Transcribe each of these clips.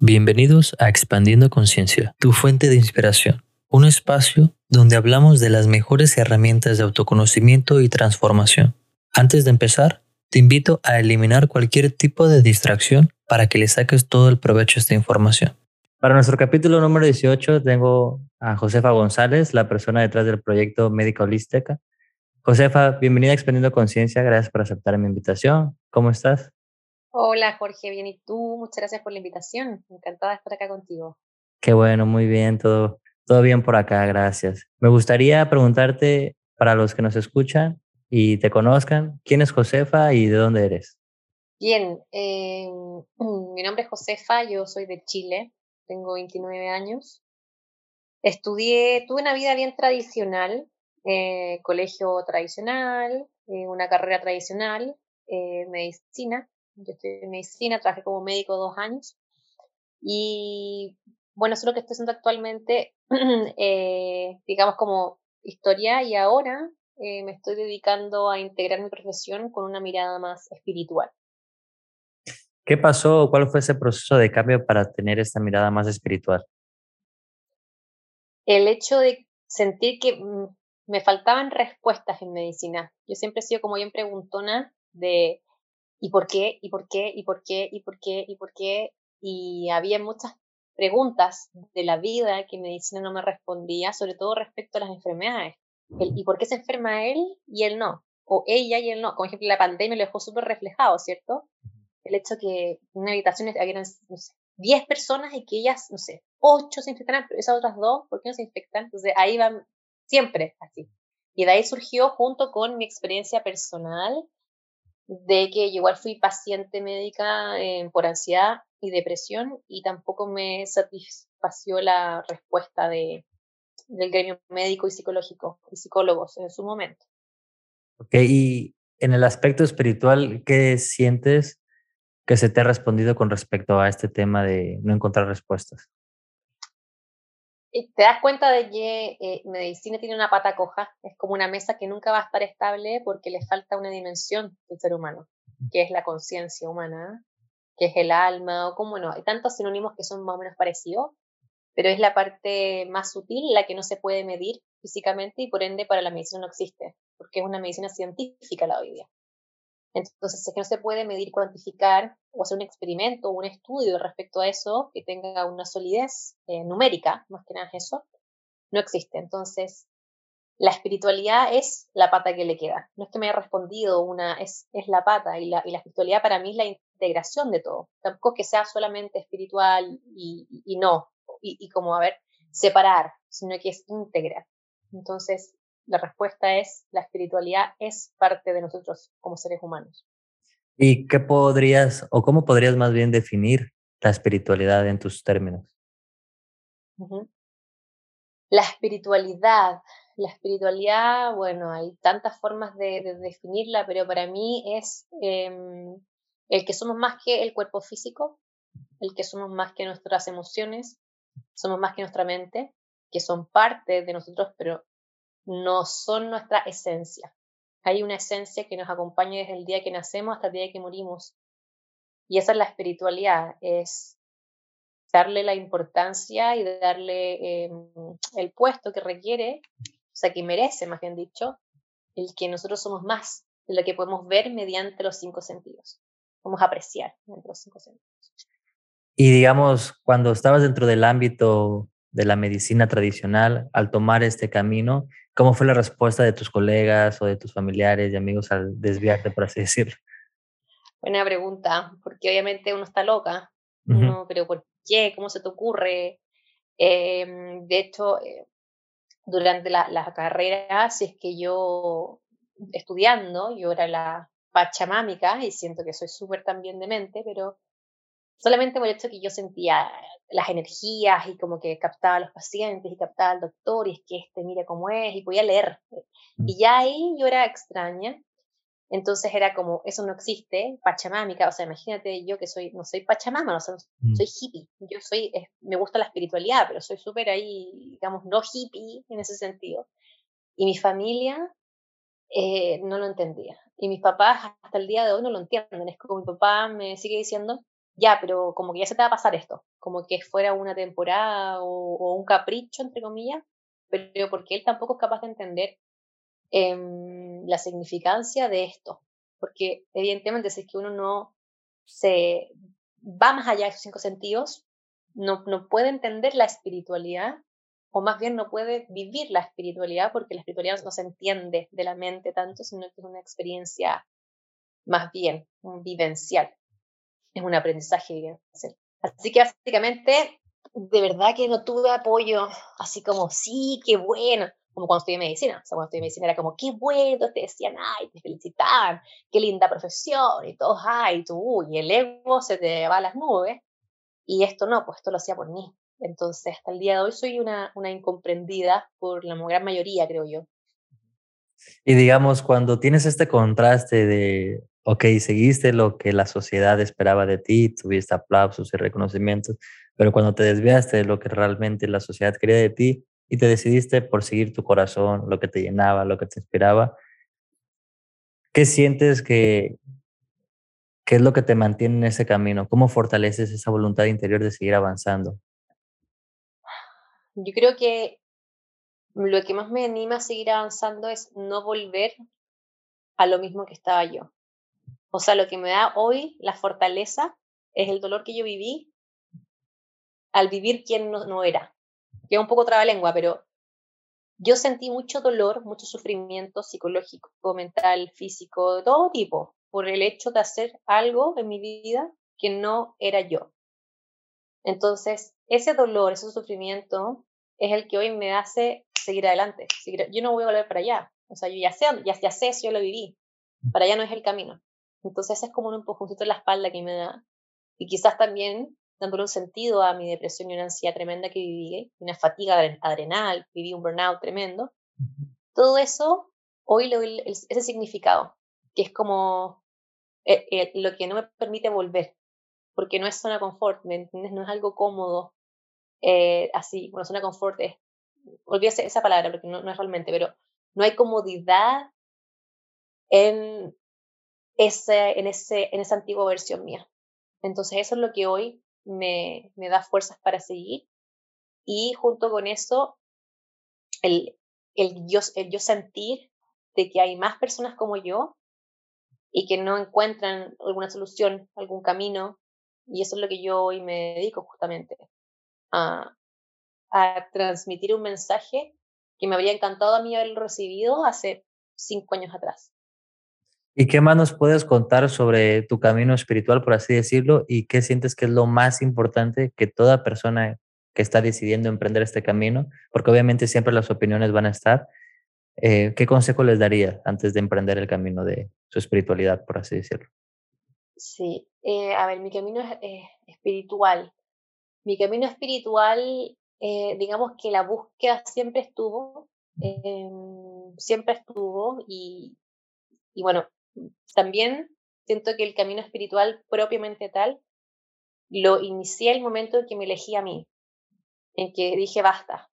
Bienvenidos a Expandiendo Conciencia, tu fuente de inspiración, un espacio donde hablamos de las mejores herramientas de autoconocimiento y transformación. Antes de empezar, te invito a eliminar cualquier tipo de distracción para que le saques todo el provecho a esta información. Para nuestro capítulo número 18 tengo a Josefa González, la persona detrás del proyecto Médica Holística. Josefa, bienvenida a Expandiendo Conciencia, gracias por aceptar mi invitación. ¿Cómo estás? Hola Jorge, bien y tú, muchas gracias por la invitación, encantada de estar acá contigo. Qué bueno, muy bien, todo, todo bien por acá, gracias. Me gustaría preguntarte, para los que nos escuchan y te conozcan, ¿quién es Josefa y de dónde eres? Bien, eh, mi nombre es Josefa, yo soy de Chile, tengo 29 años. Estudié, tuve una vida bien tradicional, eh, colegio tradicional, eh, una carrera tradicional, medicina, yo estoy en medicina, trabajé como médico dos años. Y bueno, eso es lo que estoy haciendo actualmente, eh, digamos como historia, y ahora eh, me estoy dedicando a integrar mi profesión con una mirada más espiritual. ¿Qué pasó? ¿Cuál fue ese proceso de cambio para tener esta mirada más espiritual? El hecho de sentir que mm, me faltaban respuestas en medicina. Yo siempre he sido como bien preguntona de ¿Y por qué? ¿Y por qué? ¿Y por qué? ¿Y por qué? ¿Y por qué? Y había muchas preguntas de la vida que medicina no me respondía, sobre todo respecto a las enfermedades. ¿Y por qué se enferma él y él no? O ella y él no. Como ejemplo, la pandemia lo dejó súper reflejado, ¿cierto? El hecho que en una habitación había, no sé, 10 personas y que ellas, no sé, 8 se infectaran, pero esas otras dos, ¿por qué no se infectan? Entonces ahí van siempre así. Y de ahí surgió, junto con mi experiencia personal, de que igual fui paciente médica eh, por ansiedad y depresión y tampoco me satisfació la respuesta de, del gremio médico y psicológico y psicólogos en su momento. Ok, y en el aspecto espiritual, ¿qué sientes que se te ha respondido con respecto a este tema de no encontrar respuestas? Te das cuenta de que eh, medicina tiene una pata coja, es como una mesa que nunca va a estar estable porque le falta una dimensión del ser humano, que es la conciencia humana, que es el alma, o como no, hay tantos sinónimos que son más o menos parecidos, pero es la parte más sutil, la que no se puede medir físicamente y por ende para la medicina no existe, porque es una medicina científica la hoy día. Entonces, es que no se puede medir, cuantificar o hacer un experimento o un estudio respecto a eso que tenga una solidez eh, numérica, más que nada eso, no existe. Entonces, la espiritualidad es la pata que le queda. No es que me haya respondido una, es, es la pata y la, y la espiritualidad para mí es la integración de todo. Tampoco que sea solamente espiritual y, y, no, y, y, como, a ver, separar, sino que es integrar. Entonces, la respuesta es, la espiritualidad es parte de nosotros como seres humanos. ¿Y qué podrías, o cómo podrías más bien definir la espiritualidad en tus términos? La espiritualidad, la espiritualidad, bueno, hay tantas formas de, definirla, pero para mí es em, el que somos más que el cuerpo físico, el que somos más que nuestras emociones, somos más que nuestra mente, que son parte de nosotros, pero no son nuestra esencia. Hay una esencia que nos acompaña desde el día que nacemos hasta el día que morimos. Y esa es la espiritualidad, es darle la importancia y darle em, el puesto que requiere, o sea, que merece, más bien dicho, el que nosotros somos más de lo que podemos ver mediante los cinco sentidos. Podemos apreciar mediante los cinco sentidos. Y digamos, cuando estabas dentro del ámbito de la medicina tradicional, al tomar este camino, ¿Cómo fue la respuesta de tus colegas o de tus familiares y amigos al desviarte, por así decirlo? Buena pregunta, porque obviamente uno está loca, pero ¿por qué? ¿Cómo se te ocurre? Em, de hecho, eh, durante la, la, carrera, si es que yo estudiando, yo era la pachamámica y siento que soy súper también de mente, pero solamente por el hecho que yo sentía las energías y como que captaba a los pacientes y captaba al doctor y es que este mira cómo es y podía leer. Mm. Y ya ahí yo era extraña. Entonces era como, eso no existe, pachamámica, o sea, imagínate yo que soy, no soy pachamama, no, soy, mm. soy hippie, yo soy, me gusta la espiritualidad, pero soy súper ahí, digamos, no hippie en ese sentido. Y mi familia eh, no lo entendía. Y mis papás hasta el día de hoy no lo entienden. Es como mi papá me sigue diciendo, ya, pero como que ya se te va a pasar esto, como que fuera una temporada o, un capricho, entre comillas, pero porque él tampoco es capaz de entender em, la significancia de esto, porque evidentemente si es que uno no se va más allá de esos cinco sentidos, no, no puede entender la espiritualidad, o más bien no puede vivir la espiritualidad, porque la espiritualidad no se entiende de la mente tanto, sino que es una experiencia más bien vivencial es un aprendizaje vivencial. Así que básicamente, de verdad que no tuve apoyo, así como, sí, qué bueno, como cuando estudié medicina. O sea, cuando estudié medicina era como, qué bueno, te decían, ay, te felicitaban, qué linda profesión, y todos, ay, tú, y el ego se te va a las nubes. Y esto no, pues esto lo hacía por mí. Entonces, hasta el día de hoy soy una, una incomprendida por la gran mayoría, creo yo. Y digamos, cuando tienes este contraste de ok, seguiste lo que la sociedad esperaba de ti, tuviste aplausos y reconocimientos, pero cuando te desviaste de lo que realmente la sociedad quería de ti y te decidiste por seguir tu corazón, lo que te llenaba, lo que te inspiraba, ¿qué sientes que, qué es lo que te mantiene en ese camino? ¿Cómo fortaleces esa voluntad interior de seguir avanzando? Yo creo que lo que más me anima a seguir avanzando es no volver a lo mismo que estaba yo. O sea, lo que me da hoy la fortaleza es el dolor que yo viví al vivir quien no, era. Que es un poco lengua, pero yo sentí mucho dolor, mucho sufrimiento psicológico, mental, físico, de todo tipo, por el hecho de hacer algo en mi vida que no era yo. Entonces, ese dolor, ese sufrimiento es el que hoy me hace seguir adelante. yo no voy a volver para allá. O sea, yo ya sé, ya, ya sé si yo lo viví. Para allá no es el camino. Entonces es como un empujoncito en la espalda que me da. Y quizás también dándole un sentido a mi depresión y una ansiedad tremenda que viví, una fatiga adrenal, viví un burnout tremendo. Todo eso, hoy le doy ese significado, que es como eh, eh, lo que no me permite volver, porque no es zona confort, ¿me entiendes? No es algo cómodo, eh, así, bueno, zona confort es, olvídese esa palabra porque no, no es realmente, pero no hay comodidad en ese, en, ese, en esa antigua versión mía. Entonces eso es lo que hoy me, me da fuerzas para seguir y junto con eso el, el, yo, el yo sentir de que hay más personas como yo y que no encuentran alguna solución, algún camino, y eso es lo que yo hoy me dedico justamente, a, a transmitir un mensaje que me habría encantado a mí haberlo recibido hace cinco años atrás. ¿Y qué más nos puedes contar sobre tu camino espiritual, por así decirlo? ¿Y qué sientes que es lo más importante que toda persona que está decidiendo emprender este camino, porque obviamente siempre las opiniones van a estar, eh, ¿qué consejo les daría antes de emprender el camino de su espiritualidad, por así decirlo? Sí, eh, a ver, mi camino es eh, espiritual. Mi camino espiritual, digamos que la búsqueda siempre estuvo, em, siempre estuvo y, y bueno, también siento que el camino espiritual propiamente tal lo inicié el momento en que me elegí a mí, en que dije basta,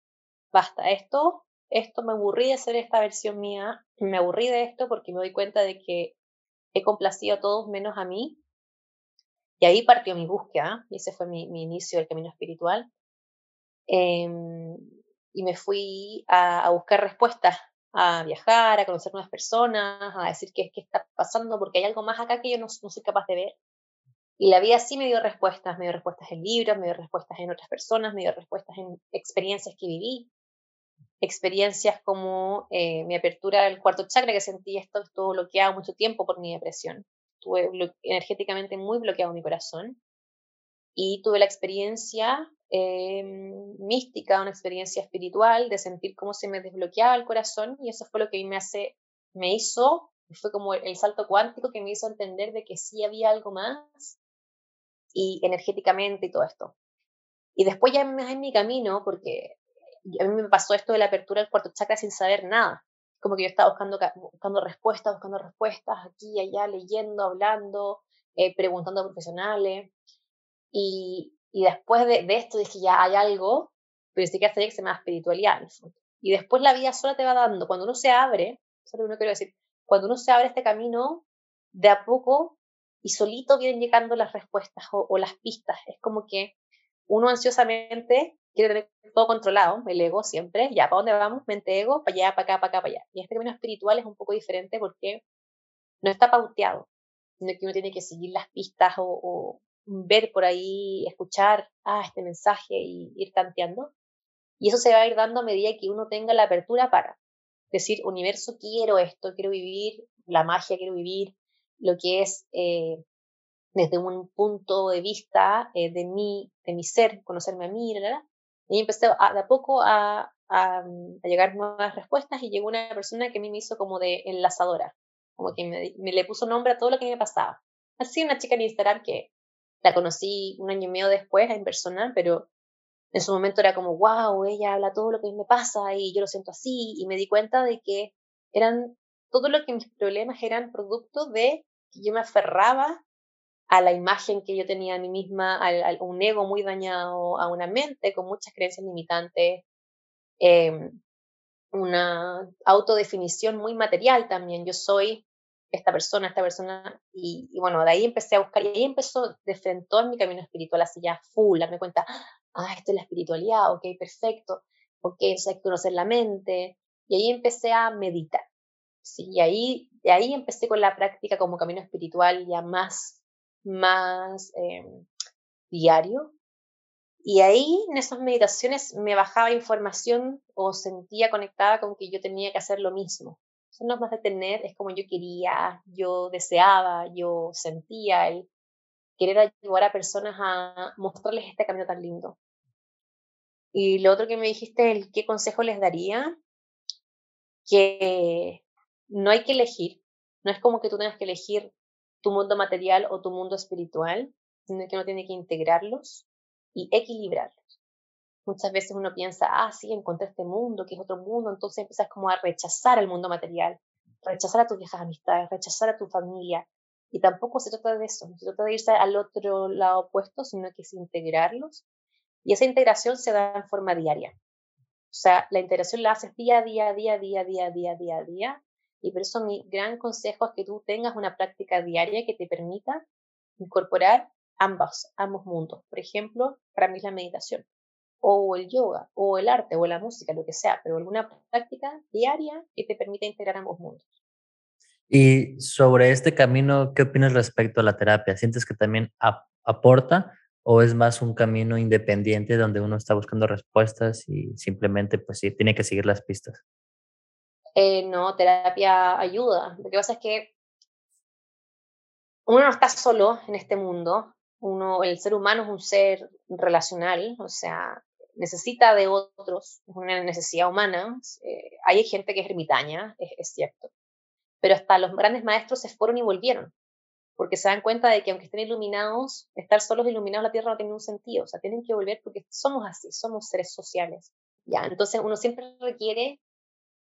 basta, esto, esto me aburrí de hacer esta versión mía, me aburrí de esto porque me doy cuenta de que he complacido a todos menos a mí. Y ahí partió mi búsqueda, y ese fue mi, inicio del camino espiritual. Em, y me fui a buscar respuestas a viajar, a conocer nuevas personas, a decir qué, qué está pasando, porque hay algo más acá que yo no, no, soy capaz de ver. Y la vida sí me dio respuestas, me dio respuestas en libros, me dio respuestas en otras personas, me dio respuestas en experiencias que viví, experiencias como eh, mi apertura del cuarto chakra, que sentí esto estuvo bloqueado mucho tiempo por mi depresión. Estuve energéticamente muy bloqueado mi corazón. Y tuve la experiencia Em, mística, una experiencia espiritual, de sentir cómo se me desbloqueaba el corazón y eso fue lo que me hace, me hizo, fue como el salto cuántico que me hizo entender de que sí había algo más y energéticamente y todo esto. Y después ya más en mi camino, porque a mí me pasó esto de la apertura del cuarto chakra sin saber nada. Como que yo estaba buscando, buscando respuestas, buscando respuestas aquí allá, leyendo, hablando, eh, preguntando a profesionales. Y, y después de, esto dije, ya hay algo, pero sí que hace que se llama espiritualidad. Y después la vida sola te va dando. Cuando uno se abre, eso es lo que uno quiero decir, cuando uno se abre este camino, de a poco y solito vienen llegando las respuestas o, las pistas. Es como que uno ansiosamente quiere tener todo controlado, el ego siempre, ya, ¿para dónde vamos? Mente ego, para allá, para acá, para acá, para allá. Y este camino espiritual es un poco diferente porque no está pauteado, sino que uno tiene que seguir las pistas o, ver por ahí, escuchar, ah, este mensaje y ir tanteando. Y eso se va a ir dando a medida que uno tenga la apertura para decir, universo, quiero esto, quiero vivir la magia, quiero vivir lo que es eh, desde un punto de vista eh, de, mí, de mi ser, conocerme a mí, y empecé a, de a poco a, a, llegar nuevas respuestas y llegó una persona que a mí me hizo como de enlazadora, como que me, me, le puso nombre a todo lo que me pasaba. Así una chica en Instagram que la conocí un año y medio después en persona, pero en su momento era como, wow, ella habla todo lo que me pasa y yo lo siento así, y me di cuenta de que eran, todo lo que mis problemas eran producto de que yo me aferraba a la imagen que yo tenía a mí misma, a, un ego muy dañado, a una mente con muchas creencias limitantes, eh, una autodefinición muy material también. Yo soy esta persona, esta persona, y, bueno, de ahí empecé a buscar, y ahí empezó de frente en mi camino espiritual, así ya full, me cuenta, ah, esto es la espiritualidad, ok, perfecto, ok, eso hay que conocer la mente, y ahí empecé a meditar, sí, y ahí, de ahí empecé con la práctica como camino espiritual ya más, más em, diario, y ahí en esas meditaciones me bajaba información o sentía conectada con que yo tenía que hacer lo mismo. Eso no es más de tener, es como yo quería, yo deseaba, yo sentía el querer ayudar a personas a mostrarles este camino tan lindo. Y lo otro que me dijiste, el qué consejo les daría, que no hay que elegir, no es como que tú tengas que elegir tu mundo material o tu mundo espiritual, sino que uno tiene que integrarlos y equilibrarlos. Muchas veces uno piensa, ah, sí, encontré este mundo, que es otro mundo, entonces empiezas como a rechazar el mundo material, rechazar a tus viejas amistades, rechazar a tu familia. Y tampoco se trata de eso, se trata de irse al otro lado opuesto, sino que es integrarlos. Y esa integración se da en forma diaria. O sea, la integración la haces día a día, día a día, día a día, día a día. Y por eso mi gran consejo es que tú tengas una práctica diaria que te permita incorporar ambos, ambos mundos. Por ejemplo, para mí es la meditación, o el yoga, o el arte, o la música, lo que sea, pero alguna práctica diaria que te permita integrar ambos mundos. Y sobre este camino, ¿qué opinas respecto a la terapia? ¿Sientes que también aporta o es más un camino independiente donde uno está buscando respuestas y simplemente pues sí, tiene que seguir las pistas? Eh, no, terapia ayuda. Lo que pasa es que uno no está solo en este mundo, uno, el ser humano es un ser relacional, o sea, necesita de otros, es una necesidad humana. Eh, hay gente que es ermitaña, es, cierto, pero hasta los grandes maestros se fueron y volvieron, porque se dan cuenta de que aunque estén iluminados, estar solos iluminados la Tierra no tiene ningún sentido, o sea, tienen que volver porque somos así, somos seres sociales. Ya, entonces uno siempre requiere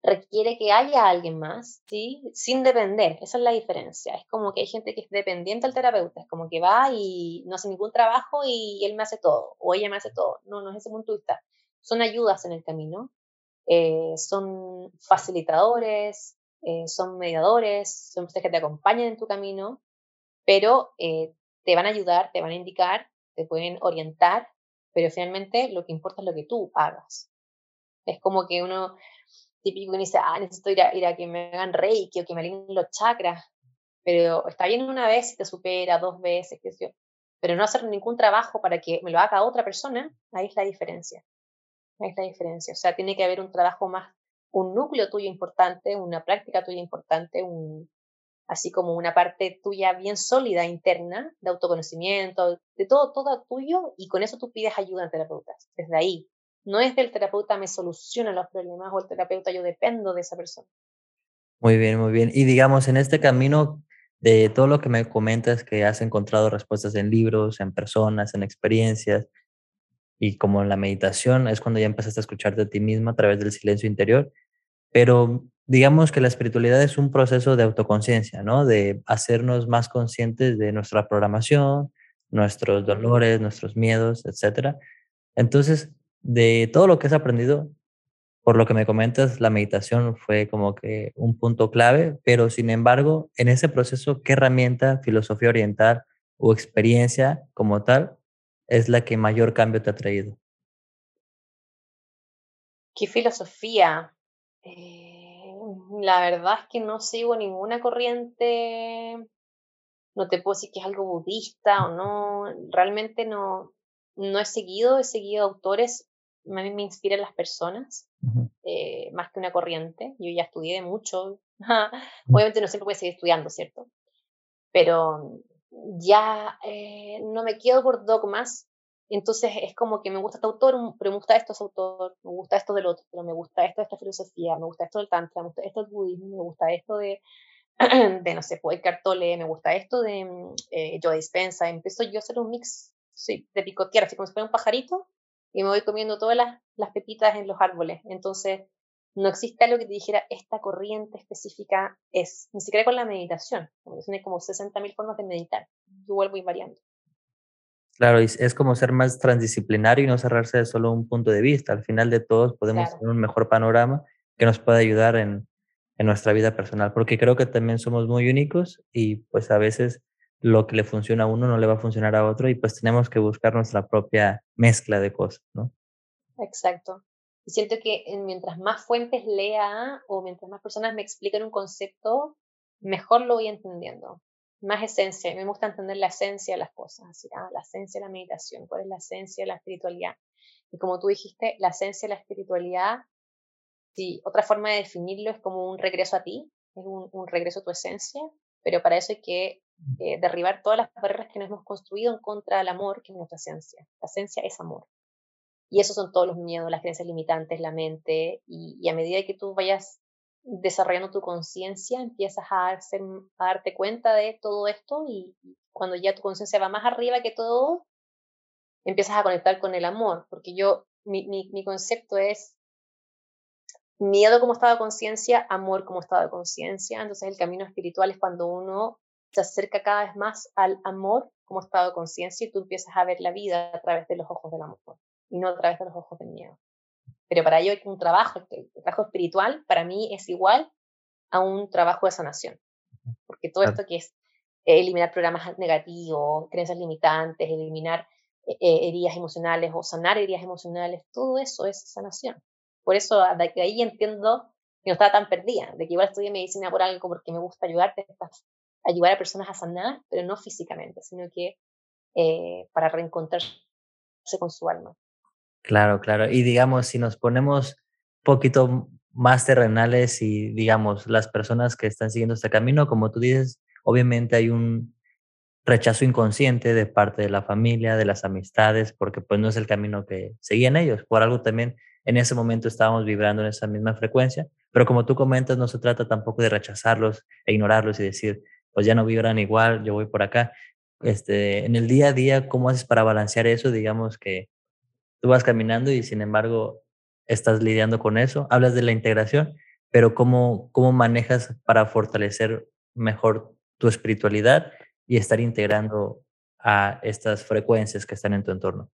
requiere que haya alguien más, ¿sí? Sin depender, esa es la diferencia. Es como que hay gente que es dependiente del terapeuta, es como que va y no hace ningún trabajo y él me hace todo, o ella me hace todo. No, no es ese punto de vista. Son ayudas en el camino, eh, son facilitadores, eh, son mediadores, son personas que te acompañan en tu camino, pero eh, te van a ayudar, te van a indicar, te pueden orientar, pero finalmente lo que importa es lo que tú hagas. Es como que uno, típico que dice, ah, necesito ir a, ir a que me hagan reiki o que me alineen los chakras. Pero está bien una vez si te supera, dos veces, qué yo. Pero no hacer ningún trabajo para que me lo haga otra persona, ahí es la diferencia. Ahí es la diferencia. O sea, tiene que haber un trabajo más, un núcleo tuyo importante, una práctica tuya importante, un, así como una parte tuya bien sólida interna, de autoconocimiento, de todo, todo tuyo, y con eso tú pides ayuda a terapeutas, desde ahí, no es del terapeuta me soluciona los problemas o el terapeuta yo dependo de esa persona. Muy bien, muy bien. Y digamos, en este camino de todo lo que me comentas, que has encontrado respuestas en libros, en personas, en experiencias, y como en la meditación, es cuando ya empezaste a escucharte a ti misma a través del silencio interior. Pero digamos que la espiritualidad es un proceso de autoconciencia, ¿no? De hacernos más conscientes de nuestra programación, nuestros dolores, nuestros miedos, etcétera. Entonces, de todo lo que has aprendido, por lo que me comentas, la meditación fue como que un punto clave, pero sin embargo, en ese proceso, ¿qué herramienta, filosofía oriental o experiencia como tal es la que mayor cambio te ha traído? ¿Qué filosofía? Eh, la verdad es que no sigo ninguna corriente, no te puedo decir que es algo budista o no, realmente no, no he seguido, he seguido autores, a mí me inspiran las personas, eh, más que una corriente, yo ya estudié mucho, obviamente no siempre voy a seguir estudiando, ¿cierto? Pero ya eh, no me quedo por dogmas, entonces es como que me gusta este autor, pero me gusta esto de autor, me gusta esto del otro, pero me gusta esto de esta filosofía, me gusta esto del tantra, me gusta esto del budismo, me gusta esto de, de no sé, Poet Cartole, me gusta esto de eh, Joe Dispensa, empiezo yo a hacer un mix sí, de picotear, así como si fuera un pajarito, y me voy comiendo todas las, las pepitas en los árboles. Entonces, no existe algo que te dijera esta corriente específica es, ni siquiera con la meditación, como tiene como 60.000 formas de meditar, yo vuelvo invariando. Claro, es como ser más transdisciplinario y no cerrarse de solo un punto de vista. Al final de todos podemos tener un mejor panorama que nos pueda ayudar en, en nuestra vida personal, porque creo que también somos muy únicos y pues a veces lo que le funciona a uno no le va a funcionar a otro y pues tenemos que buscar nuestra propia mezcla de cosas, ¿no? Exacto. Y siento que mientras más fuentes lea o mientras más personas me expliquen un concepto, mejor lo voy entendiendo más esencia. Me gusta entender la esencia de las cosas, así, ah, la esencia de la meditación, cuál es la esencia de la espiritualidad. Y como tú dijiste, la esencia de la espiritualidad, sí, otra forma de definirlo es como un regreso a ti, es un, regreso a tu esencia, pero para eso hay que eh, derribar todas las barreras que nos hemos construido en contra del amor, que es nuestra esencia. La esencia es amor. Y esos son todos los miedos, las creencias limitantes, la mente, y, y a medida que tú vayas desarrollando tu conciencia, empiezas a, darte cuenta de todo esto y cuando ya tu conciencia va más arriba que todo, empiezas a conectar con el amor, porque yo, mi, mi, concepto es miedo como estado de conciencia, amor como estado de conciencia, entonces el camino espiritual es cuando uno se acerca cada vez más al amor como estado de conciencia y tú empiezas a ver la vida a través de los ojos del amor y no a través de los ojos del miedo. Pero para ello hay un trabajo, el trabajo espiritual para mí es igual a un trabajo de sanación. Porque todo esto que es eliminar programas negativos, creencias limitantes, eliminar eh, eh, heridas emocionales o sanar heridas emocionales, todo eso es sanación. Por eso de ahí entiendo que no estaba tan perdida, de que igual estudié medicina por algo porque me gusta ayudarte, ayudar a personas a sanar, pero no físicamente, sino que eh, para reencontrarse con su alma. Claro, claro. Y digamos, si nos ponemos un poquito más terrenales y digamos, las personas que están siguiendo este camino, como tú dices, obviamente hay un rechazo inconsciente de parte de la familia, de las amistades, porque pues no es el camino que seguían ellos. Por algo también en ese momento estábamos vibrando en esa misma frecuencia, pero como tú comentas, no se trata tampoco de rechazarlos e ignorarlos y decir, pues ya no vibran igual, yo voy por acá. Este, en el día a día, ¿cómo haces para balancear eso? Digamos que tú vas caminando y sin embargo estás lidiando con eso. Hablas de la integración, pero ¿cómo, cómo manejas para fortalecer mejor tu espiritualidad y estar integrando a estas frecuencias que están en tu entorno?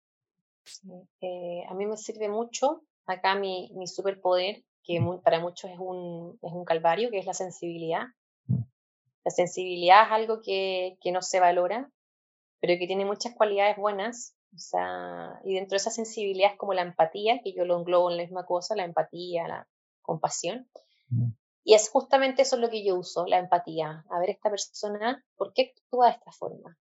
Eh, a mí me sirve mucho acá mi, mi superpoder, que para muchos es un, es un calvario, que es la sensibilidad. Mm. La sensibilidad es algo que, que no se valora, pero que tiene muchas cualidades buenas o sea, y dentro de esa sensibilidad es como la empatía, que yo lo englobo en la misma cosa, la empatía, la compasión. Mm. Y es justamente eso lo que yo uso, la empatía. A ver, esta persona, ¿por qué actúa de esta forma?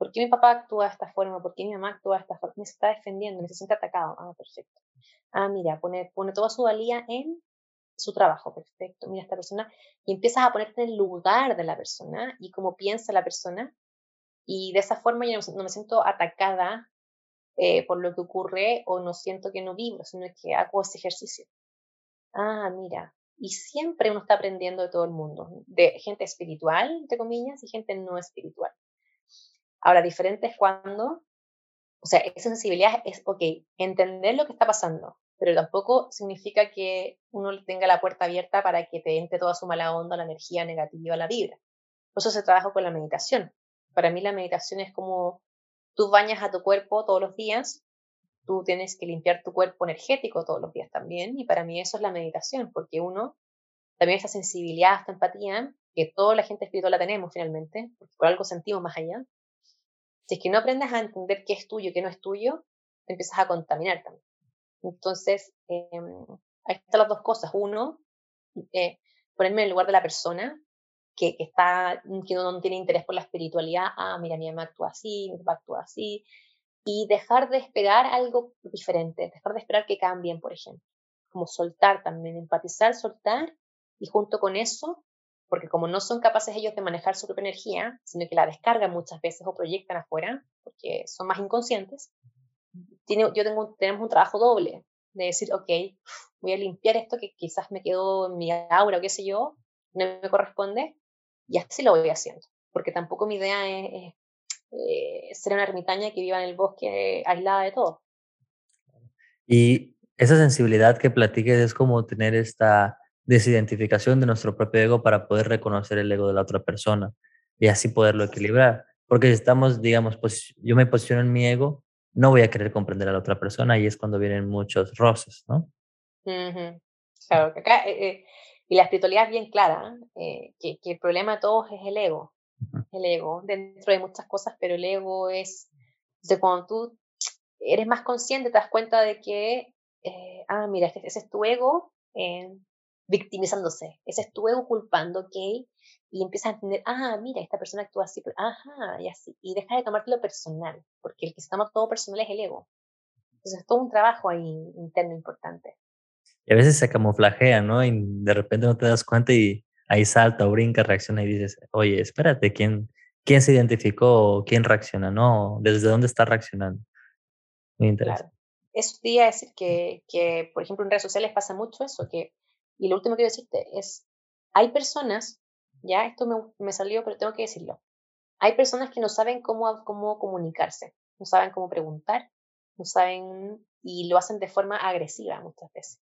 ¿Por qué mi papá actúa de esta forma? ¿Por qué mi mamá actúa de esta forma? Me está defendiendo, me se siente atacado. Ah, perfecto. Ah, mira, pone, toda su valía en su trabajo, perfecto. Mira esta persona y empiezas a ponerte en el lugar de la persona y cómo piensa la persona y de esa forma yo no, me siento atacada eh, por lo que ocurre o no siento que no vivo, sino que hago ese ejercicio. Ah, mira, y siempre uno está aprendiendo de todo el mundo, de gente espiritual, entre comillas, y gente no espiritual. Ahora, diferente es cuando, o sea, esa sensibilidad es, ok, entender lo que está pasando, pero tampoco significa que uno tenga la puerta abierta para que te entre toda su mala onda, la energía negativa, la vibra. Por eso se trabaja con la meditación. Para mí la meditación es como tú bañas a tu cuerpo todos los días tú tienes que limpiar tu cuerpo energético todos los días también, y para mí eso es la meditación, porque uno, también esa sensibilidad, esta empatía, que toda la gente espiritual la tenemos finalmente, porque por algo sentimos más allá, si es que no aprendes a entender qué es tuyo y qué no es tuyo, te empiezas a contaminar también. Entonces, eh, ahí están las dos cosas. Uno, eh, ponerme en el lugar de la persona que, que, está, que no, tiene interés por la espiritualidad. Ah, mira, mi mamá actúa así, mi papá actúa así. Y dejar de esperar algo diferente, dejar de esperar que cambien, por ejemplo. Como soltar también, empatizar, soltar. Y junto con eso, porque como no son capaces ellos de manejar su propia energía, sino que la descargan muchas veces o proyectan afuera, porque son más inconscientes, yo tengo, tenemos un trabajo doble de decir, ok, voy a limpiar esto que quizás me quedó en mi aura o qué sé yo, no me corresponde, y así lo voy haciendo, porque tampoco mi idea es, eh, ser una ermitaña que viva en el bosque aislada de todo. Y esa sensibilidad que platiques es como tener esta desidentificación de nuestro propio ego para poder reconocer el ego de la otra persona y así poderlo equilibrar. Porque si estamos, digamos, pues yo me posiciono en mi ego, no voy a querer comprender a la otra persona y es cuando vienen muchos roces, ¿no? Claro, que acá, eh, eh, y la espiritualidad es bien clara, eh, que, que, el problema de todos es el ego, el ego, dentro de muchas cosas, pero el ego es, de cuando tú eres más consciente, te das cuenta de que, ah, mira, ese, ese, es tu ego victimizándose, ese es tu ego culpando, ¿ok? y empiezas a entender, ah, mira, esta persona actúa así, ajá, y así, y deja de tomártelo personal, porque el que se toma todo personal es el ego. Entonces es todo un trabajo ahí interno importante. Y a veces se camuflajea, ¿no? Y de repente no te das cuenta y ahí salta o brinca, reacciona y dices, oye, espérate, ¿quién, quién se identificó quién reacciona, ¿no? ¿Desde dónde está reaccionando? Muy interesante. Claro. Eso quería decir que, que, por ejemplo, en redes sociales pasa mucho eso, que, y lo último que quiero decirte es, hay personas ya, esto me, me salió, pero tengo que decirlo. Hay personas que no saben cómo, cómo comunicarse, no saben cómo preguntar, no saben y lo hacen de forma agresiva muchas veces.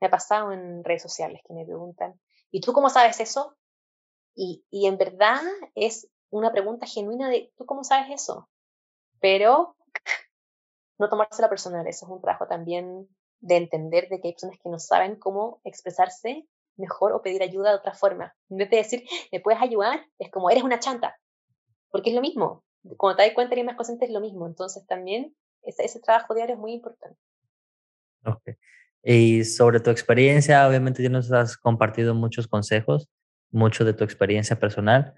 Me ha pasado en redes sociales que me preguntan, ¿y tú cómo sabes eso? Y, y en verdad es una pregunta genuina de, ¿tú cómo sabes eso? Pero no tomársela personal, eso es un trabajo también de entender de que hay personas que no saben cómo expresarse mejor o pedir ayuda de otra forma. En vez de decir, ¿me puedes ayudar? Es como, eres una chanta. Porque es lo mismo. Cuando te das cuenta y más consciente es lo mismo. Entonces también ese, trabajo diario es muy importante. Ok. Y sobre tu experiencia, obviamente ya nos has compartido muchos consejos, mucho de tu experiencia personal.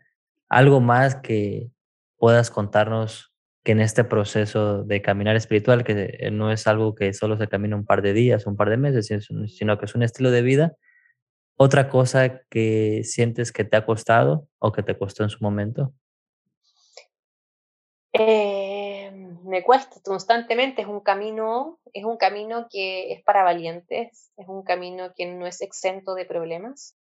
¿Algo más que puedas contarnos que en este proceso de caminar espiritual, que no es algo que solo se camina un par de días, un par de meses, sino que es un estilo de vida, ¿Otra cosa que sientes que te ha costado o que te costó en su momento? Eh, me cuesta constantemente, es un camino, es un camino que es para valientes, es un camino que no es exento de problemas.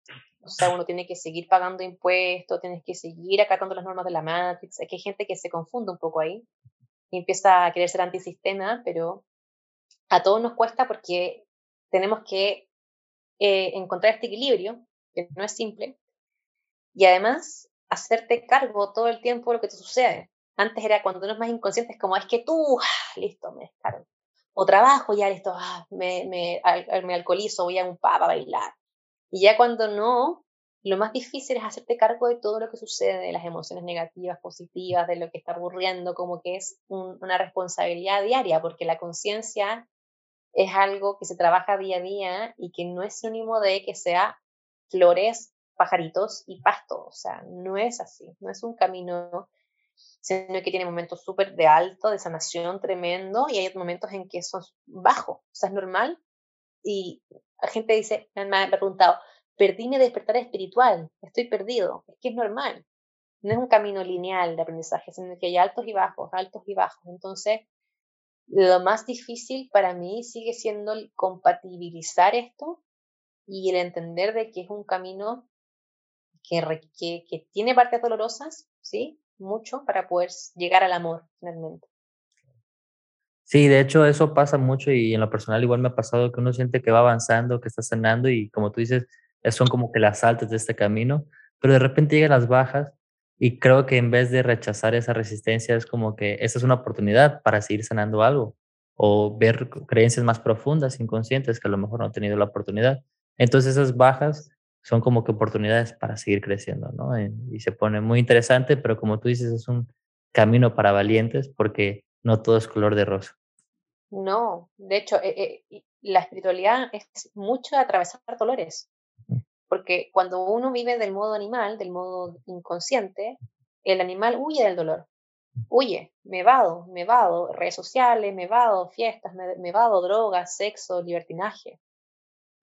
O sea, uno tiene que seguir pagando impuestos, tienes que seguir acatando las normas de la Matrix. Hay gente que se confunde un poco ahí y empieza a querer ser antisistema, pero a todos nos cuesta porque tenemos que eh, encontrar este equilibrio, que no es simple, y además hacerte cargo todo el tiempo de lo que te sucede. Antes era cuando uno más inconsciente, como, es que tú, ah, listo, me descargo. O trabajo, ya listo, ah, me, me, me alcoholizo, voy a un pub a bailar. Y ya cuando no, lo más difícil es hacerte cargo de todo lo que sucede, de las emociones negativas, positivas, de lo que está ocurriendo, como que es una responsabilidad diaria, porque la conciencia es algo que se trabaja día a día y que no es sinónimo de que sea flores, pajaritos y pasto. O sea, no es así, no es un camino, sino que tiene momentos súper de alto, de sanación tremendo y hay momentos en que son bajos. O sea, es normal. Y la gente dice, me ha preguntado, perdí mi despertar espiritual, estoy perdido. Es que es normal. No es un camino lineal de aprendizaje, sino que hay altos y bajos, altos y bajos. Entonces, lo más difícil para mí sigue siendo el compatibilizar esto y el entender de que es un camino que, que, que tiene partes dolorosas, ¿sí? Mucho para poder llegar al amor finalmente. Sí, de hecho eso pasa mucho y en lo personal igual me ha pasado que uno siente que va avanzando, que está sanando y como tú dices, son como que las altas de este camino, pero de repente llegan las bajas y creo que en vez de rechazar esa resistencia, es como que esta es una oportunidad para seguir sanando algo. o ver creencias más profundas, inconscientes, que a lo mejor no han tenido la oportunidad. Entonces esas bajas son como que oportunidades para seguir creciendo, ¿no? Y se pone muy interesante, pero como tú dices, es un camino para valientes porque no todo es color de rosa. No, de hecho, eh, eh, la espiritualidad es mucho atravesar dolores, porque cuando uno vive del modo animal, del modo inconsciente, el animal huye del dolor, huye, me vado, me vado, redes sociales, me vado, fiestas, me, vado, drogas, sexo, libertinaje.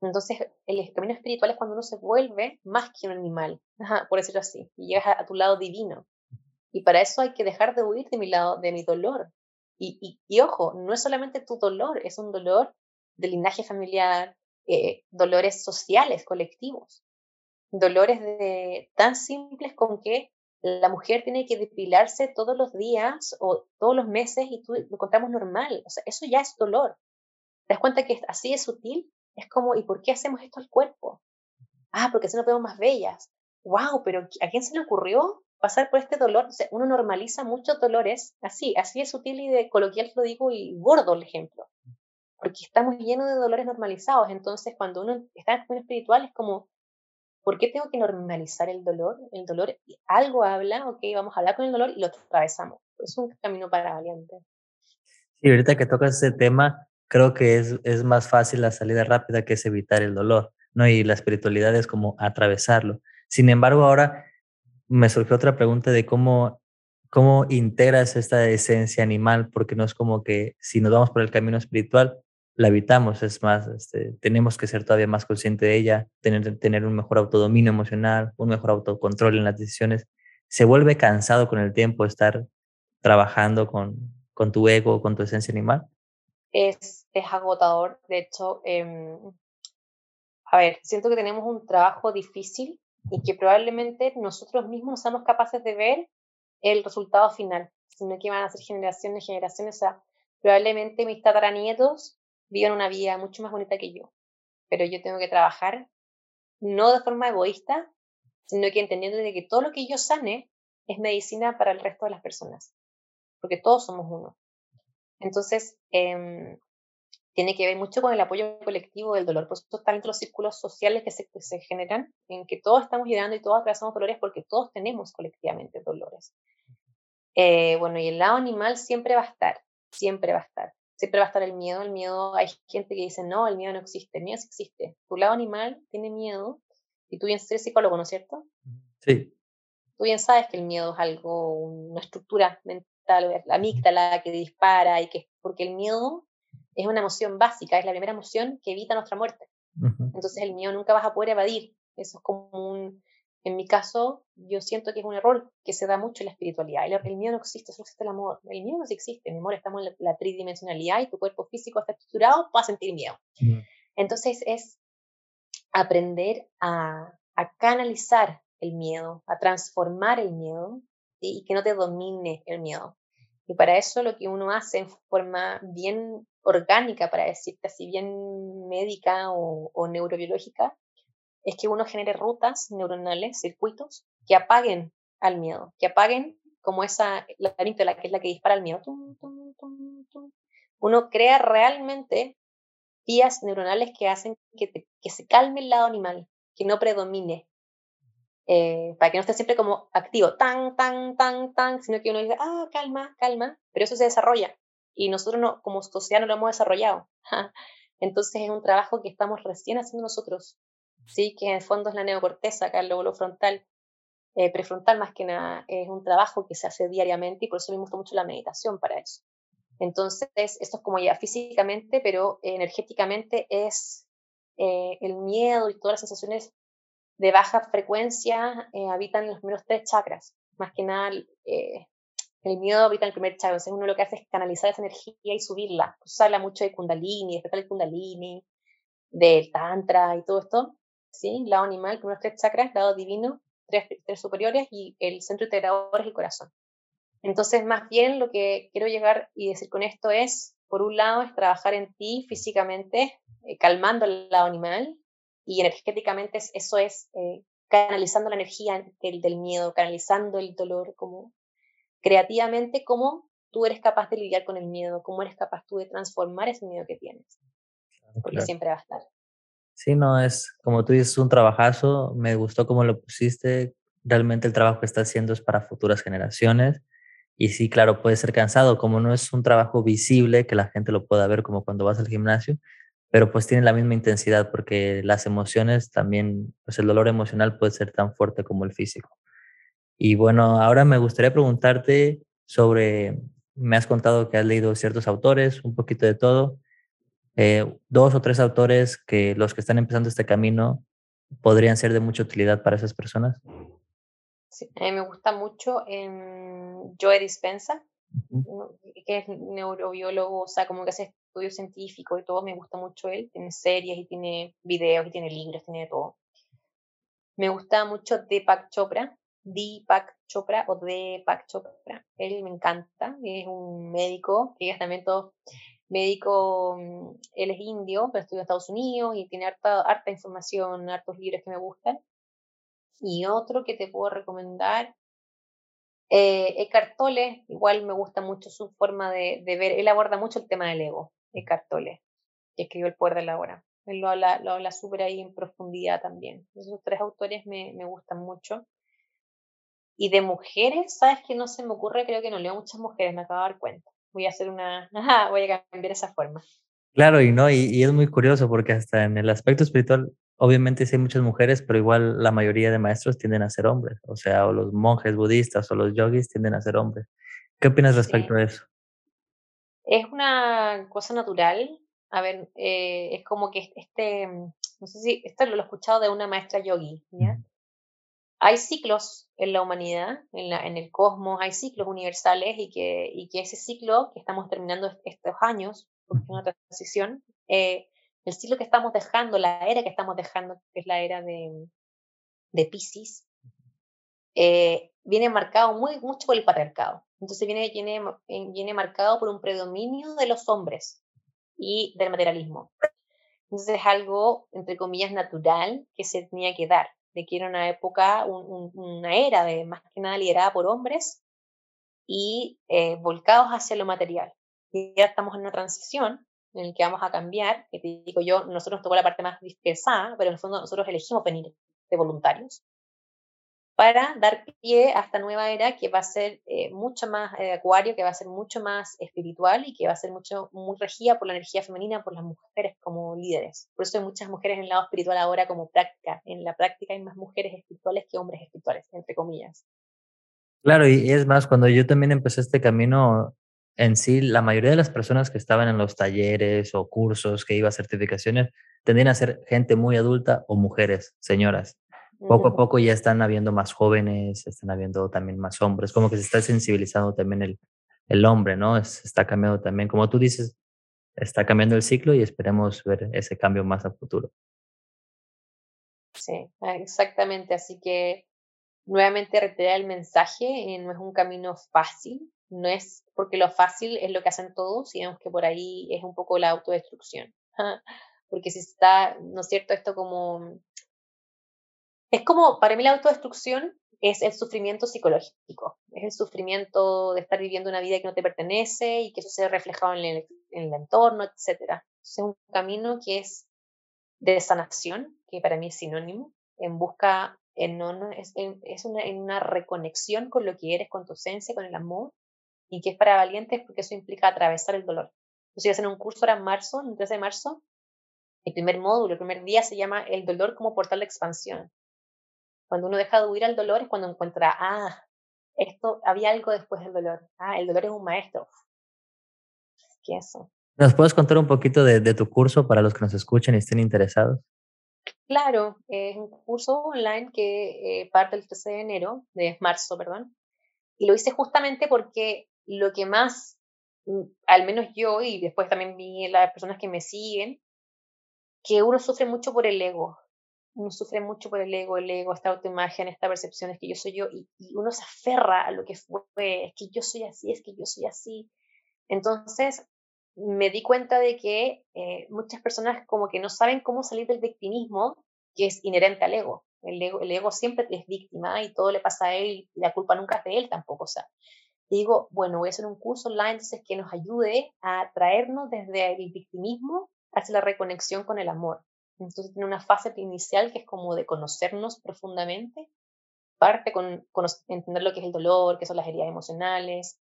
Entonces, el camino espiritual es cuando uno se vuelve más que un animal, por decirlo así, y llegas a, tu lado divino. Y para eso hay que dejar de huir de mi lado, de mi dolor. Y, ojo, no es solamente tu dolor, es un dolor de linaje familiar, eh, dolores sociales, colectivos, dolores de, tan simples con que la mujer tiene que depilarse todos los días o todos los meses y tú lo contamos normal. O sea, eso ya es dolor. ¿Te das cuenta que así es sutil? Es como, ¿y por qué hacemos esto al cuerpo? Ah, porque así nos vemos más bellas. ¡Wow! Pero ¿a quién se le ocurrió pasar por este dolor? O uno normaliza muchos dolores así, así es sutil y de coloquial lo digo y gordo el ejemplo. Porque estamos llenos de dolores normalizados. Entonces, cuando uno está en espiritual, es como, ¿Por qué tengo que normalizar el dolor? El dolor, algo habla, ok, vamos a hablar con el dolor y lo atravesamos. Es un camino para valiente. Sí, ahorita que tocas ese tema, creo que es, es más fácil la salida rápida que es evitar el dolor, ¿no? Y la espiritualidad es como atravesarlo. Sin embargo, ahora me surgió otra pregunta de cómo, cómo integras esta esencia animal, porque no es como que si nos vamos por el camino espiritual, la habitamos, es más, este, tenemos que ser todavía más conscientes de ella, tener, tener un mejor autodominio emocional, un mejor autocontrol en las decisiones. Se vuelve cansado con el tiempo estar trabajando con, con tu ego, con tu esencia animal. Es, es agotador, de hecho, em, a ver, siento que tenemos un trabajo difícil y que probablemente nosotros mismos somos capaces de ver el resultado final, sino que van a ser generaciones generaciones, o sea, probablemente mis tataranietos viven una vida mucho más bonita que yo. Pero yo tengo que trabajar no de forma egoísta, sino que entendiendo de que todo lo que yo sane es medicina para el resto de las personas, porque todos somos uno. Entonces, eh, tiene que ver mucho con el apoyo colectivo del dolor. Por eso están los círculos sociales que se, se, generan, en que todos estamos ayudando y todos atravesamos dolores porque todos tenemos colectivamente dolores. Eh, bueno, y el lado animal siempre va a estar, siempre va a estar siempre va a estar el miedo. El miedo, hay gente que dice, no, el miedo no existe. El miedo sí existe. Tu lado animal tiene miedo y tú bien eres psicólogo, ¿no es cierto? Sí. Tú bien sabes que el miedo es algo, una estructura mental, la amígdala que dispara y que, porque el miedo es una emoción básica, es la primera emoción que evita nuestra muerte. Entonces el miedo nunca vas a poder evadir. Eso es como un, en mi caso, yo siento que es un error que se da mucho en la espiritualidad. El, miedo no existe, solo existe el amor. El miedo no existe. El amor estamos en la, tridimensionalidad y tu cuerpo físico está estructurado para sentir miedo. Entonces es aprender a, canalizar el miedo, a transformar el miedo y que no te domine el miedo. Y para eso lo que uno hace en forma bien orgánica, para decirte así, bien médica o, neurobiológica, es que uno genere rutas neuronales, circuitos, que apaguen al miedo, que apaguen como esa, la la que es la que dispara el miedo. uno crea realmente vías neuronales que hacen que, que se calme el lado animal, que no predomine, eh, para que no esté siempre como activo, tan, tan, tan, tan, sino que uno dice, ah, calma, calma, pero eso se desarrolla y nosotros no, como sociedad no lo hemos desarrollado. Entonces es un trabajo que estamos recién haciendo nosotros ¿sí? que en el fondo es la neocorteza, acá el lóbulo frontal, eh, prefrontal más que nada, es un trabajo que se hace diariamente y por eso me gusta mucho la meditación para eso. Entonces, esto es como ya físicamente, pero energéticamente es eh, el miedo y todas las sensaciones de baja frecuencia eh, habitan los primeros tres chakras. Más que nada, el miedo habita en el primer chakra. Entonces, uno lo que hace es canalizar esa energía y subirla. se habla mucho de Kundalini, despertar el Kundalini, del Tantra y todo esto. ¿sí? Lado animal, primeros tres chakras, lado divino, tres, tres superiores y el centro integrador es el corazón. Entonces, más bien lo que quiero llegar y decir con esto es, por un lado, es trabajar en ti físicamente, eh, calmando el lado animal, y energéticamente eso es eh, canalizando la energía del, del, miedo, canalizando el dolor, como creativamente, como tú eres capaz de lidiar con el miedo, cómo eres capaz tú de transformar ese miedo que tienes. Porque siempre va a estar. Sí, no, es como tú dices, un trabajazo, me gustó cómo lo pusiste, realmente el trabajo que estás haciendo es para futuras generaciones. Y sí, claro, puede ser cansado, como no es un trabajo visible que la gente lo pueda ver como cuando vas al gimnasio, pero pues tiene la misma intensidad porque las emociones también, pues el dolor emocional puede ser tan fuerte como el físico. Y bueno, ahora me gustaría preguntarte sobre, me has contado que has leído ciertos autores, un poquito de todo, eh, dos o tres autores que los que están empezando este camino podrían ser de mucha utilidad para esas personas. Sí, a mí me gusta mucho en Joe Dispensa, que es neurobiólogo, o sea, como que hace estudios científicos y todo, me gusta mucho él, tiene series y tiene videos y tiene libros, tiene todo. Me gusta mucho Deepak Chopra, Deepak Chopra o Deepak Chopra, él me encanta, es un médico, que es también todo médico, mm, él es indio, pero estudia en Estados Unidos y tiene harta, harta información, hartos libros que me gustan. Y otro que te puedo recomendar, eh, Eckhart Tolle, igual me gusta mucho su forma de, ver, él aborda mucho el tema del ego, Eckhart Tolle, que escribió El Poder de la Hora. Él lo habla, lo habla súper ahí en profundidad también. Esos tres autores me, me gustan mucho. Y de mujeres, ¿sabes que no se me ocurre? Creo que no leo muchas mujeres, me acabo de dar cuenta. Voy a hacer una, voy a cambiar esa forma. Claro, y no, y, y, es muy curioso porque hasta en el aspecto espiritual Obviamente sí hay muchas mujeres, pero igual la mayoría de maestros tienden a ser hombres, o sea, o los monjes budistas o los yogis tienden a ser hombres. ¿Qué opinas respecto a eso? Es una cosa natural. A ver, eh, es como que este, no sé si esto lo he escuchado de una maestra yogi, ¿ya? Hay ciclos en la humanidad, en, la, en el cosmos, hay ciclos universales y que, y que ese ciclo que estamos terminando estos años, porque es una transición, eh, el ciclo que estamos dejando, la era que estamos dejando, que es la era de, de Pisces, eh, viene marcado muy, mucho por el patriarcado. Entonces viene, viene, viene marcado por un predominio de los hombres y del materialismo. Entonces es algo, entre comillas, natural que se tenía que dar, de que era una época, una era de más que nada liderada por hombres y eh, volcados hacia lo material. Y ya estamos en una transición en el que vamos a cambiar, que te digo yo, nosotros nos tocó la parte más dispersada, pero en el fondo nosotros elegimos venir de voluntarios para dar pie a esta nueva era que va a ser eh, mucho más eh, acuario, que va a ser mucho más espiritual y que va a ser mucho, muy regida por la energía femenina, por las mujeres como líderes. Por eso hay muchas mujeres en el lado espiritual ahora como práctica. En la práctica hay más mujeres espirituales que hombres espirituales, entre comillas. Claro, y es más, cuando yo también empecé este camino, en sí, la mayoría de las personas que estaban en los talleres o cursos que iba a certificaciones tendían a ser gente muy adulta o mujeres, señoras. Poco a poco ya están habiendo más jóvenes, están habiendo también más hombres, como que se está sensibilizando también el, el hombre, ¿no? Está cambiando también, como tú dices, está cambiando el ciclo y esperemos ver ese cambio más a futuro. Sí, exactamente. Así que nuevamente reiterar el mensaje, eh, no es un camino fácil, no es porque lo fácil es lo que hacen todos, sino que por ahí es un poco la autodestrucción. porque si está, ¿no es cierto? Esto como... Es como, para mí la autodestrucción es el sufrimiento psicológico, es el sufrimiento de estar viviendo una vida que no te pertenece y que eso se ve reflejado en el, en el entorno, etc. Es un camino que es de sanación, que para mí es sinónimo, en busca, en, es, es una, reconexión con lo que eres, con tu esencia, con el amor, y que es para valientes porque eso implica atravesar el dolor. Yo estoy haciendo un curso ahora en marzo, el 13 de marzo. El primer módulo, el primer día se llama El dolor como portal de expansión. Cuando uno deja de huir al dolor es cuando encuentra, ah, esto, había algo después del dolor. Ah, el dolor es un maestro. ¿Qué eso? ¿Nos puedes contar un poquito de, de, tu curso para los que nos escuchen y estén interesados? Claro, es un curso online que eh, parte el 13 de enero, de marzo, perdón. Y lo hice justamente porque lo que más, mm, al menos yo y después también vi las personas que me siguen, que uno sufre mucho por el ego. Uno sufre mucho por el ego, el ego, esta autoimagen, esta percepción es que yo soy yo y, uno se aferra a lo que fue, es que yo soy así, es que yo soy así. Entonces me di cuenta de que eh, muchas personas como que no saben cómo salir del victimismo que es inherente al ego. El ego, el ego siempre es víctima y todo le pasa a él y la culpa nunca es de él tampoco. O sea, digo, bueno, voy a hacer un curso online entonces que nos ayude a traernos desde el victimismo hacia la reconexión con el amor. Entonces tiene una fase inicial que es como de conocernos profundamente, parte con, entender lo que es el dolor, qué son las heridas emocionales,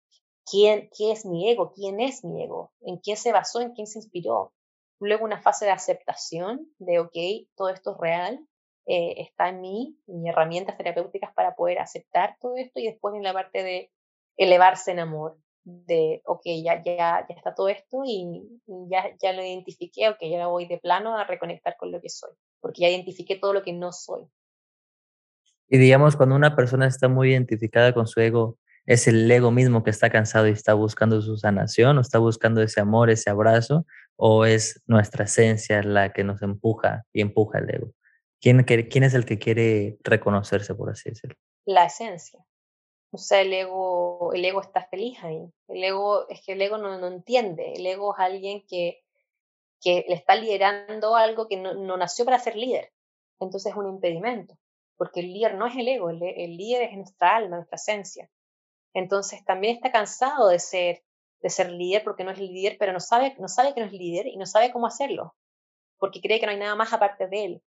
quién, qué es mi ego, quién es mi ego, en quién se basó, en quién se inspiró. Luego una fase de aceptación de, ok, todo esto es real, eh, está en mí, mis herramientas terapéuticas para poder aceptar todo esto y después en la parte de elevarse en amor, de, ok, ya, ya, ya está todo esto y, ya, ya lo identifiqué, ok, ya voy de plano a reconectar con lo que soy, porque ya identifiqué todo lo que no soy. Y digamos, cuando una persona está muy identificada con su ego, ¿es el ego mismo que está cansado y está buscando su sanación o está buscando ese amor, ese abrazo? ¿O es nuestra esencia la que nos empuja y empuja el ego? ¿Quién, quién es el que quiere reconocerse, por así decirlo? La esencia. O sea, el ego, el ego está feliz ahí. El ego, es que el ego no, no entiende. El ego es alguien que, que le está liderando algo que no, no, nació para ser líder. Entonces es un impedimento. Porque el líder no es el ego, el, el líder es nuestra alma, nuestra esencia. Entonces también está cansado de ser, de ser líder porque no es líder, pero no sabe, no sabe que no es líder y no sabe cómo hacerlo. Porque cree que no hay nada más aparte de él.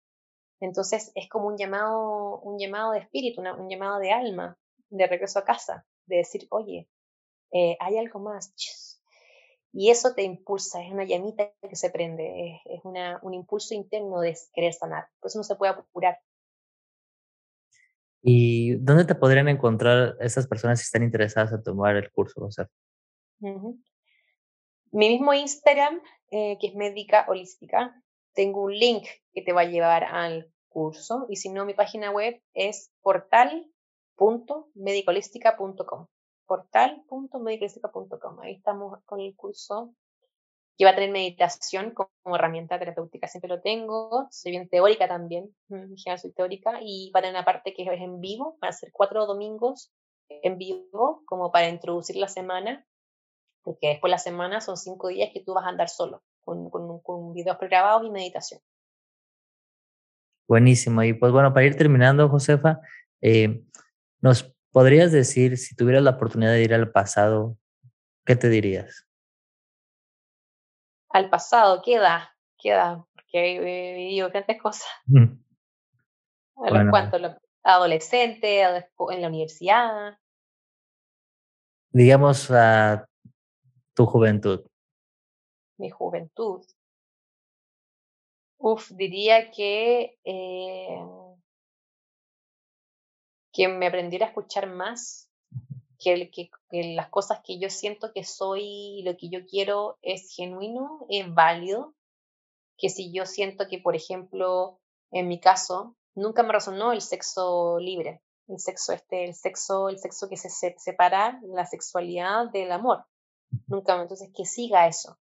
Entonces es como un llamado, un llamado de espíritu, un llamado de alma de regreso a casa, de decir, oye, eh, hay algo más. Y eso te impulsa, es una llamita que se prende, es, una, un impulso interno de querer sanar. Por eso no se puede apurar. ¿Y dónde te podrían encontrar esas personas si están interesadas en tomar el curso, José? Mi mismo Instagram, eh, que es médica holística, tengo un link que te va a llevar al curso y si no, mi página web es portal portal.medicolística.com. Portal.medicolística.com. Ahí estamos con el curso que va a tener meditación como herramienta terapéutica. Siempre lo tengo. Soy bien teórica también. En soy teórica. Y va a tener una parte que es en vivo. Van a ser cuatro domingos en vivo, como para introducir la semana. Porque después la semana son cinco días que tú vas a andar solo, con, con, con videos pregrabados y meditación. Buenísimo. Y pues bueno, para ir terminando, Josefa, eh, ¿Nos podrías decir, si tuvieras la oportunidad de ir al pasado, qué te dirías? Al pasado, queda, queda, porque he vivido tantas cosas. ¿A bueno. cuánto? ¿Adolescente? ¿En la universidad? Digamos a tu juventud. Mi juventud. Uf, diría que eh, que me aprendiera a escuchar más, que, que, las cosas que yo siento que soy y lo que yo quiero es genuino, es válido, que si yo siento que, por ejemplo, en mi caso, nunca me resonó el sexo libre, el sexo este, el sexo, el sexo que se separa la sexualidad del amor. Nunca, entonces que siga eso.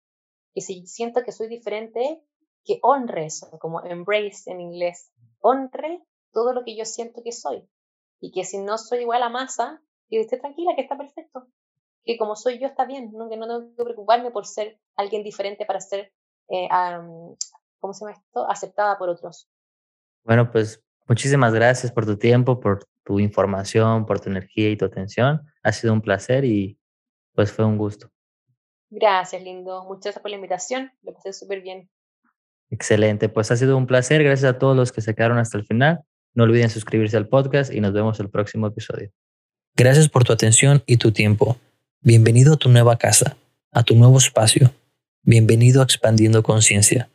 Que si siento que soy diferente, que honre eso, como embrace en inglés, honre todo lo que yo siento que soy y que si no soy igual a masa, que esté tranquila, que está perfecto, que como soy yo está bien, ¿no? que no tengo que preocuparme por ser alguien diferente para ser, eh, ¿cómo se llama esto?, aceptada por otros. Bueno, pues muchísimas gracias por tu tiempo, por tu información, por tu energía y tu atención. Ha sido un placer y pues fue un gusto. Gracias, lindo. Muchas gracias por la invitación. Lo pasé súper bien. Excelente. Pues ha sido un placer. Gracias a todos los que se quedaron hasta el final. No olviden suscribirse al podcast y nos vemos el próximo episodio. Gracias por tu atención y tu tiempo. Bienvenido a tu nueva casa, a tu nuevo espacio. Bienvenido a Expandiendo Conciencia.